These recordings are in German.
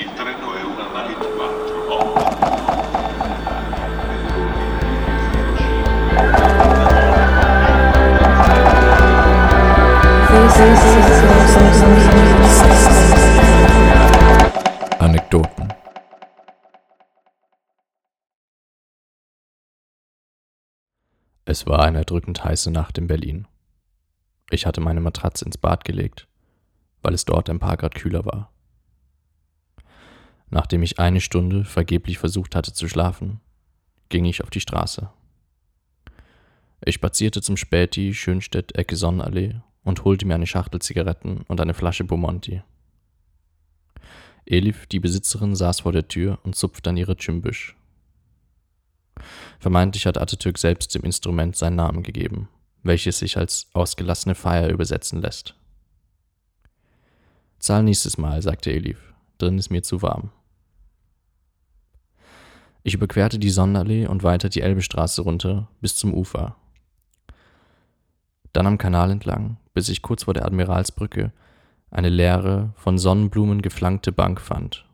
Il treno è una nave 4. Anekdoten. Es war eine erdrückend heiße Nacht in Berlin. Ich hatte meine Matratze ins Bad gelegt, weil es dort ein paar Grad kühler war. Nachdem ich eine Stunde vergeblich versucht hatte zu schlafen, ging ich auf die Straße. Ich spazierte zum Späti Schönstedt Ecke Sonnenallee und holte mir eine Schachtel Zigaretten und eine Flasche Bomonti. Elif, die Besitzerin, saß vor der Tür und zupfte an ihre Cümbüsch. Vermeintlich hat Atatürk selbst dem Instrument seinen Namen gegeben, welches sich als ausgelassene Feier übersetzen lässt. Zahl nächstes Mal, sagte Elif, drin ist mir zu warm. Ich überquerte die Sonnenallee und weiter die Elbestraße runter bis zum Ufer. Dann am Kanal entlang, bis ich kurz vor der Admiralsbrücke eine leere, von Sonnenblumen geflankte Bank fand.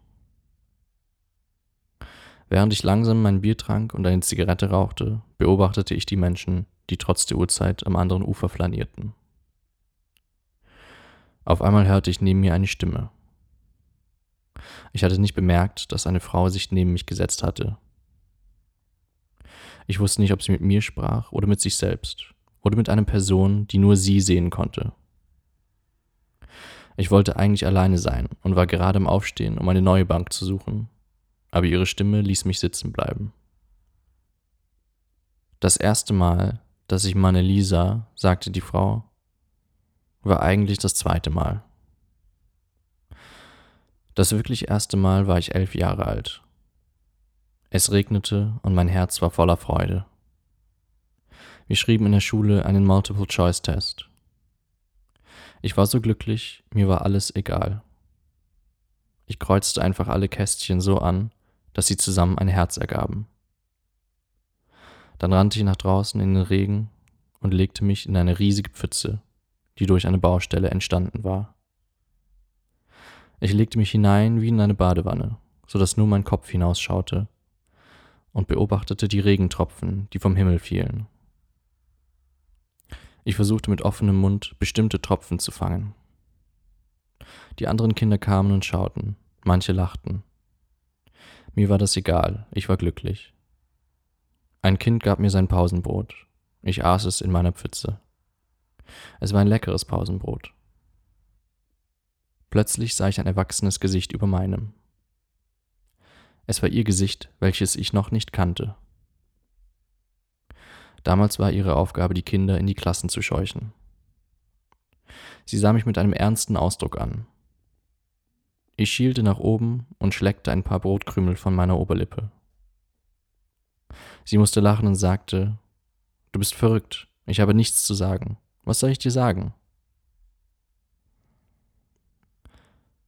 Während ich langsam mein Bier trank und eine Zigarette rauchte, beobachtete ich die Menschen, die trotz der Uhrzeit am anderen Ufer flanierten. Auf einmal hörte ich neben mir eine Stimme. Ich hatte nicht bemerkt, dass eine Frau sich neben mich gesetzt hatte. Ich wusste nicht, ob sie mit mir sprach oder mit sich selbst oder mit einer Person, die nur sie sehen konnte. Ich wollte eigentlich alleine sein und war gerade im Aufstehen, um eine neue Bank zu suchen, aber ihre Stimme ließ mich sitzen bleiben. Das erste Mal, dass ich Maneli sah, sagte die Frau, war eigentlich das zweite Mal. Das wirklich erste Mal war ich elf Jahre alt. Es regnete und mein Herz war voller Freude. Wir schrieben in der Schule einen Multiple-Choice-Test. Ich war so glücklich, mir war alles egal. Ich kreuzte einfach alle Kästchen so an, dass sie zusammen ein Herz ergaben. Dann rannte ich nach draußen in den Regen und legte mich in eine riesige Pfütze, die durch eine Baustelle entstanden war. Ich legte mich hinein wie in eine Badewanne, so dass nur mein Kopf hinausschaute, und beobachtete die Regentropfen, die vom Himmel fielen. Ich versuchte mit offenem Mund bestimmte Tropfen zu fangen. Die anderen Kinder kamen und schauten, manche lachten. Mir war das egal, ich war glücklich. Ein Kind gab mir sein Pausenbrot. Ich aß es in meiner Pfütze. Es war ein leckeres Pausenbrot. Plötzlich sah ich ein erwachsenes Gesicht über meinem. Es war ihr Gesicht, welches ich noch nicht kannte. Damals war ihre Aufgabe, die Kinder in die Klassen zu scheuchen. Sie sah mich mit einem ernsten Ausdruck an. Ich schielte nach oben und schleckte ein paar Brotkrümel von meiner Oberlippe. Sie musste lachen und sagte, Du bist verrückt, ich habe nichts zu sagen. Was soll ich dir sagen?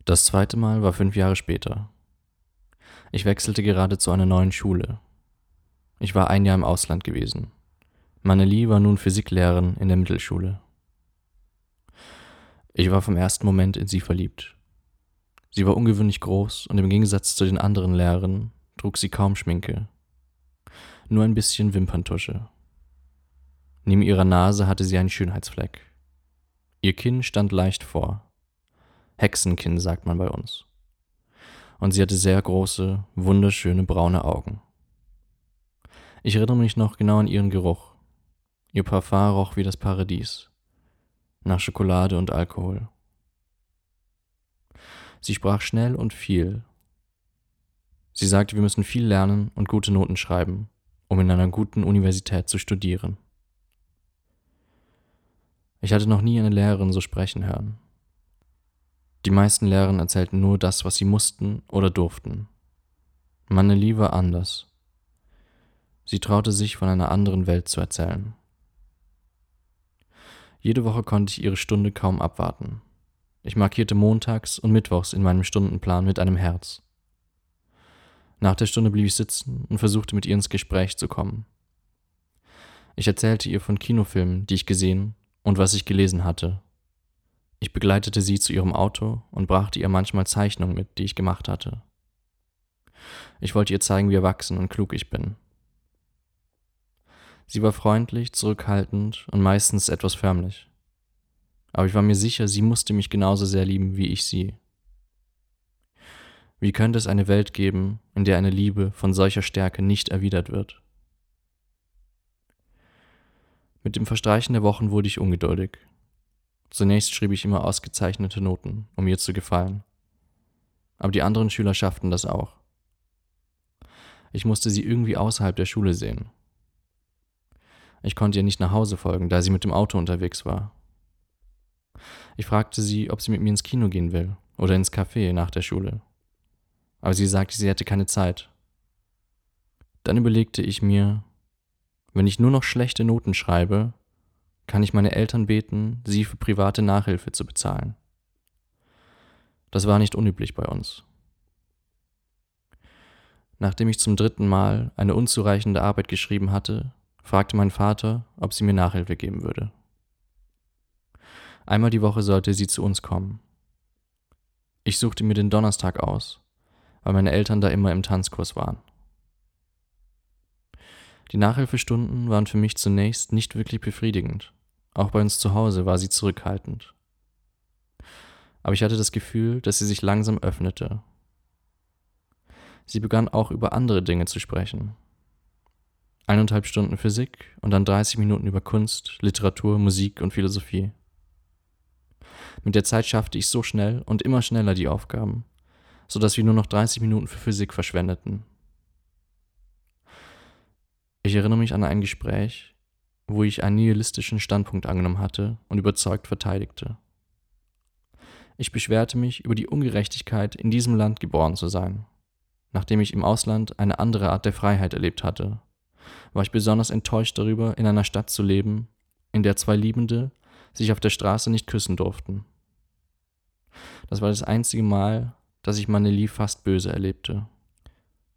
Das zweite Mal war fünf Jahre später. Ich wechselte gerade zu einer neuen Schule. Ich war ein Jahr im Ausland gewesen. Maneli war nun Physiklehrerin in der Mittelschule. Ich war vom ersten Moment in sie verliebt. Sie war ungewöhnlich groß und im Gegensatz zu den anderen Lehrern trug sie kaum Schminke. Nur ein bisschen Wimperntusche. Neben ihrer Nase hatte sie einen Schönheitsfleck. Ihr Kinn stand leicht vor. Hexenkinn sagt man bei uns. Und sie hatte sehr große, wunderschöne braune Augen. Ich erinnere mich noch genau an ihren Geruch. Ihr Parfum roch wie das Paradies, nach Schokolade und Alkohol. Sie sprach schnell und viel. Sie sagte, wir müssen viel lernen und gute Noten schreiben, um in einer guten Universität zu studieren. Ich hatte noch nie eine Lehrerin so sprechen hören. Die meisten Lehrerinnen erzählten nur das, was sie mussten oder durften. Maneli war anders. Sie traute sich, von einer anderen Welt zu erzählen. Jede Woche konnte ich ihre Stunde kaum abwarten. Ich markierte montags und mittwochs in meinem Stundenplan mit einem Herz. Nach der Stunde blieb ich sitzen und versuchte mit ihr ins Gespräch zu kommen. Ich erzählte ihr von Kinofilmen, die ich gesehen und was ich gelesen hatte. Ich begleitete sie zu ihrem Auto und brachte ihr manchmal Zeichnungen mit, die ich gemacht hatte. Ich wollte ihr zeigen, wie erwachsen und klug ich bin. Sie war freundlich, zurückhaltend und meistens etwas förmlich. Aber ich war mir sicher, sie musste mich genauso sehr lieben wie ich sie. Wie könnte es eine Welt geben, in der eine Liebe von solcher Stärke nicht erwidert wird? Mit dem Verstreichen der Wochen wurde ich ungeduldig. Zunächst schrieb ich immer ausgezeichnete Noten, um ihr zu gefallen. Aber die anderen Schüler schafften das auch. Ich musste sie irgendwie außerhalb der Schule sehen. Ich konnte ihr nicht nach Hause folgen, da sie mit dem Auto unterwegs war. Ich fragte sie, ob sie mit mir ins Kino gehen will oder ins Café nach der Schule aber sie sagte, sie hätte keine Zeit. Dann überlegte ich mir, wenn ich nur noch schlechte Noten schreibe, kann ich meine Eltern beten, sie für private Nachhilfe zu bezahlen. Das war nicht unüblich bei uns. Nachdem ich zum dritten Mal eine unzureichende Arbeit geschrieben hatte, fragte mein Vater, ob sie mir Nachhilfe geben würde. Einmal die Woche sollte sie zu uns kommen. Ich suchte mir den Donnerstag aus weil meine Eltern da immer im Tanzkurs waren. Die Nachhilfestunden waren für mich zunächst nicht wirklich befriedigend. Auch bei uns zu Hause war sie zurückhaltend. Aber ich hatte das Gefühl, dass sie sich langsam öffnete. Sie begann auch über andere Dinge zu sprechen. Eineinhalb Stunden Physik und dann 30 Minuten über Kunst, Literatur, Musik und Philosophie. Mit der Zeit schaffte ich so schnell und immer schneller die Aufgaben, sodass wir nur noch 30 Minuten für Physik verschwendeten. Ich erinnere mich an ein Gespräch, wo ich einen nihilistischen Standpunkt angenommen hatte und überzeugt verteidigte. Ich beschwerte mich über die Ungerechtigkeit, in diesem Land geboren zu sein. Nachdem ich im Ausland eine andere Art der Freiheit erlebt hatte, war ich besonders enttäuscht darüber, in einer Stadt zu leben, in der zwei Liebende sich auf der Straße nicht küssen durften. Das war das einzige Mal, dass ich Maneli fast böse erlebte.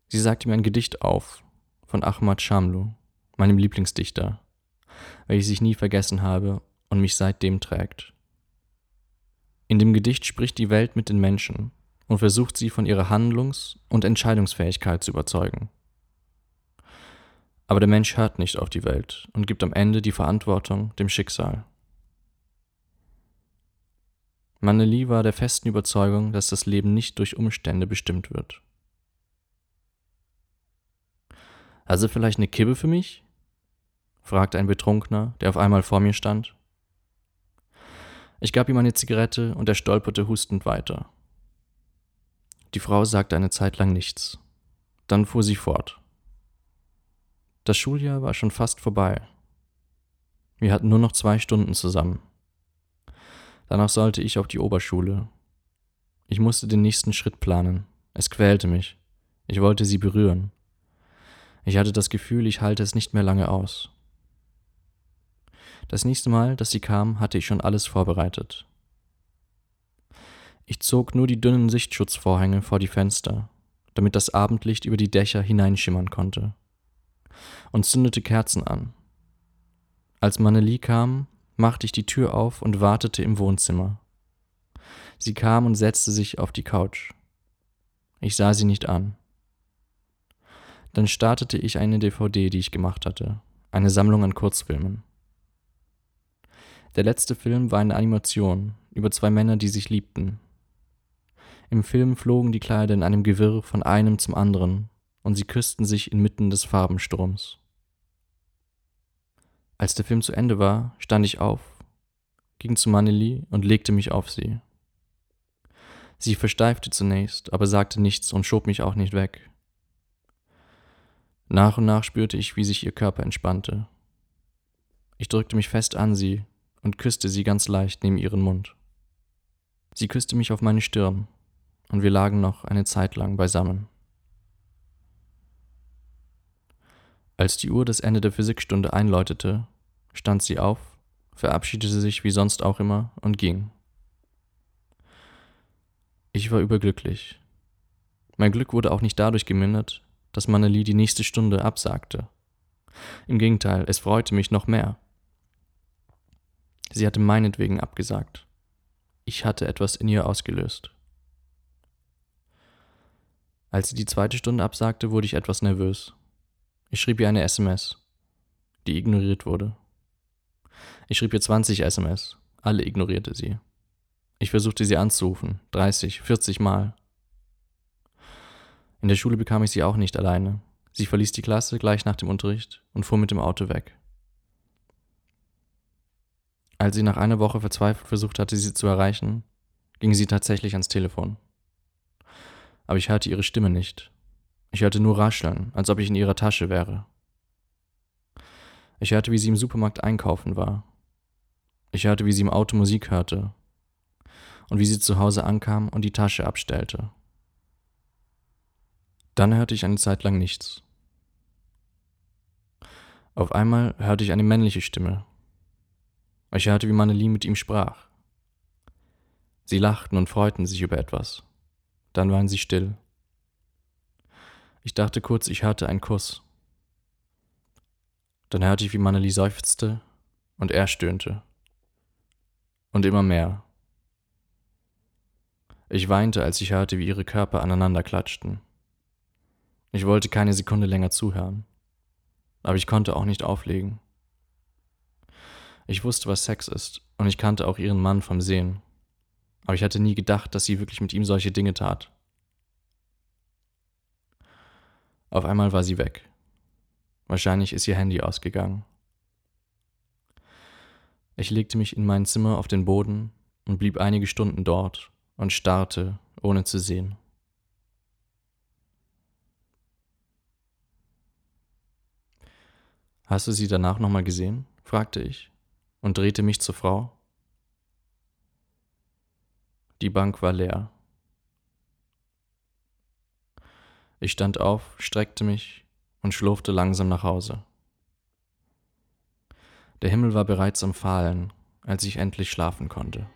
Sie sagte mir ein Gedicht auf von Ahmad Shamlu, meinem Lieblingsdichter, welches ich nie vergessen habe und mich seitdem trägt. In dem Gedicht spricht die Welt mit den Menschen und versucht sie von ihrer Handlungs- und Entscheidungsfähigkeit zu überzeugen. Aber der Mensch hört nicht auf die Welt und gibt am Ende die Verantwortung dem Schicksal. Maneli war der festen Überzeugung, dass das Leben nicht durch Umstände bestimmt wird. Also vielleicht eine Kibbe für mich? Fragte ein Betrunkener, der auf einmal vor mir stand. Ich gab ihm eine Zigarette und er stolperte hustend weiter. Die Frau sagte eine Zeit lang nichts. Dann fuhr sie fort. Das Schuljahr war schon fast vorbei. Wir hatten nur noch zwei Stunden zusammen. Danach sollte ich auf die Oberschule. Ich musste den nächsten Schritt planen. Es quälte mich. Ich wollte sie berühren. Ich hatte das Gefühl, ich halte es nicht mehr lange aus. Das nächste Mal, dass sie kam, hatte ich schon alles vorbereitet. Ich zog nur die dünnen Sichtschutzvorhänge vor die Fenster, damit das Abendlicht über die Dächer hineinschimmern konnte, und zündete Kerzen an. Als Maneli kam, machte ich die Tür auf und wartete im Wohnzimmer. Sie kam und setzte sich auf die Couch. Ich sah sie nicht an. Dann startete ich eine DVD, die ich gemacht hatte, eine Sammlung an Kurzfilmen. Der letzte Film war eine Animation über zwei Männer, die sich liebten. Im Film flogen die Kleider in einem Gewirr von einem zum anderen und sie küssten sich inmitten des Farbenstroms. Als der Film zu Ende war, stand ich auf, ging zu Maneli und legte mich auf sie. Sie versteifte zunächst, aber sagte nichts und schob mich auch nicht weg. Nach und nach spürte ich, wie sich ihr Körper entspannte. Ich drückte mich fest an sie und küsste sie ganz leicht neben ihren Mund. Sie küsste mich auf meine Stirn, und wir lagen noch eine Zeit lang beisammen. Als die Uhr das Ende der Physikstunde einläutete, stand sie auf, verabschiedete sich wie sonst auch immer und ging. Ich war überglücklich. Mein Glück wurde auch nicht dadurch gemindert, dass Maneli die nächste Stunde absagte. Im Gegenteil, es freute mich noch mehr. Sie hatte meinetwegen abgesagt. Ich hatte etwas in ihr ausgelöst. Als sie die zweite Stunde absagte, wurde ich etwas nervös. Ich schrieb ihr eine SMS, die ignoriert wurde. Ich schrieb ihr 20 SMS, alle ignorierte sie. Ich versuchte sie anzurufen, 30, 40 Mal. In der Schule bekam ich sie auch nicht alleine. Sie verließ die Klasse gleich nach dem Unterricht und fuhr mit dem Auto weg. Als sie nach einer Woche verzweifelt versucht hatte, sie zu erreichen, ging sie tatsächlich ans Telefon. Aber ich hörte ihre Stimme nicht. Ich hörte nur rascheln, als ob ich in ihrer Tasche wäre. Ich hörte, wie sie im Supermarkt einkaufen war. Ich hörte, wie sie im Auto Musik hörte und wie sie zu Hause ankam und die Tasche abstellte. Dann hörte ich eine Zeit lang nichts. Auf einmal hörte ich eine männliche Stimme. Ich hörte, wie Mannelie mit ihm sprach. Sie lachten und freuten sich über etwas. Dann waren sie still. Ich dachte kurz, ich hörte einen Kuss. Dann hörte ich, wie Mannelie seufzte und er stöhnte. Und immer mehr. Ich weinte, als ich hörte, wie ihre Körper aneinander klatschten. Ich wollte keine Sekunde länger zuhören, aber ich konnte auch nicht auflegen. Ich wusste, was Sex ist, und ich kannte auch ihren Mann vom Sehen, aber ich hatte nie gedacht, dass sie wirklich mit ihm solche Dinge tat. Auf einmal war sie weg. Wahrscheinlich ist ihr Handy ausgegangen. Ich legte mich in mein Zimmer auf den Boden und blieb einige Stunden dort und starrte, ohne zu sehen. Hast du sie danach nochmal gesehen? fragte ich und drehte mich zur Frau. Die Bank war leer. Ich stand auf, streckte mich und schlurfte langsam nach Hause. Der Himmel war bereits am Fahlen, als ich endlich schlafen konnte.